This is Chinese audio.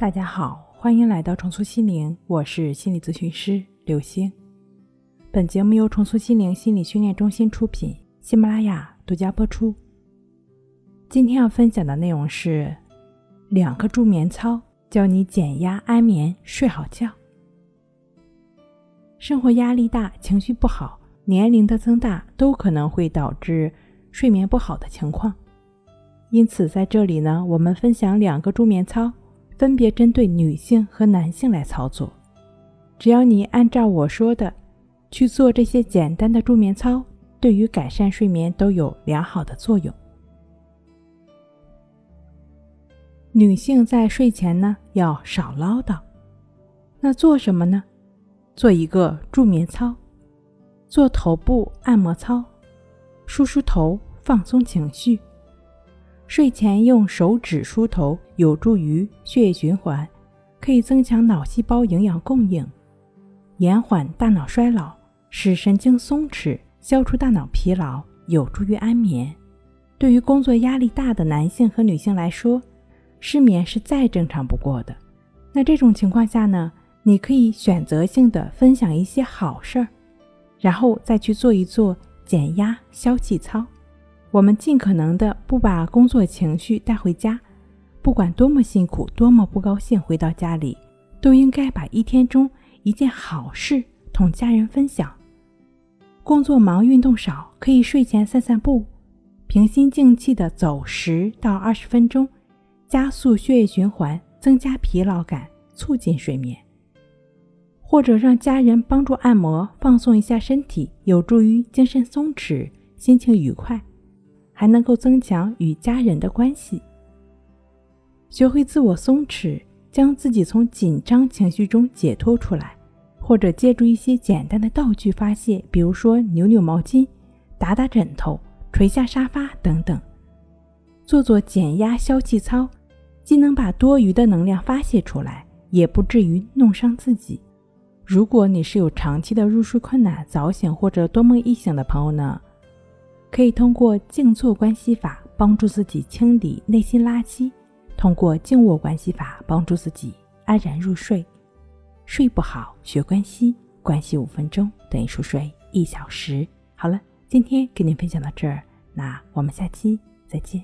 大家好，欢迎来到重塑心灵，我是心理咨询师刘星。本节目由重塑心灵心理训练中心出品，喜马拉雅独家播出。今天要分享的内容是两个助眠操，教你减压安眠睡好觉。生活压力大，情绪不好，年龄的增大都可能会导致睡眠不好的情况。因此，在这里呢，我们分享两个助眠操。分别针对女性和男性来操作，只要你按照我说的去做这些简单的助眠操，对于改善睡眠都有良好的作用。女性在睡前呢要少唠叨，那做什么呢？做一个助眠操，做头部按摩操，梳梳头，放松情绪。睡前用手指梳头有助于血液循环，可以增强脑细胞营养供应，延缓大脑衰老，使神经松弛，消除大脑疲劳，有助于安眠。对于工作压力大的男性和女性来说，失眠是再正常不过的。那这种情况下呢，你可以选择性的分享一些好事儿，然后再去做一做减压消气操。我们尽可能的不把工作情绪带回家，不管多么辛苦、多么不高兴，回到家里都应该把一天中一件好事同家人分享。工作忙、运动少，可以睡前散散步，平心静气的走十到二十分钟，加速血液循环，增加疲劳感，促进睡眠。或者让家人帮助按摩，放松一下身体，有助于精神松弛，心情愉快。还能够增强与家人的关系。学会自我松弛，将自己从紧张情绪中解脱出来，或者借助一些简单的道具发泄，比如说扭扭毛巾、打打枕头、捶下沙发等等，做做减压消气操，既能把多余的能量发泄出来，也不至于弄伤自己。如果你是有长期的入睡困难、早醒或者多梦易醒的朋友呢？可以通过静坐关系法帮助自己清理内心垃圾，通过静卧关系法帮助自己安然入睡。睡不好学关系，关系五分钟等于熟睡一小时。好了，今天跟您分享到这儿，那我们下期再见。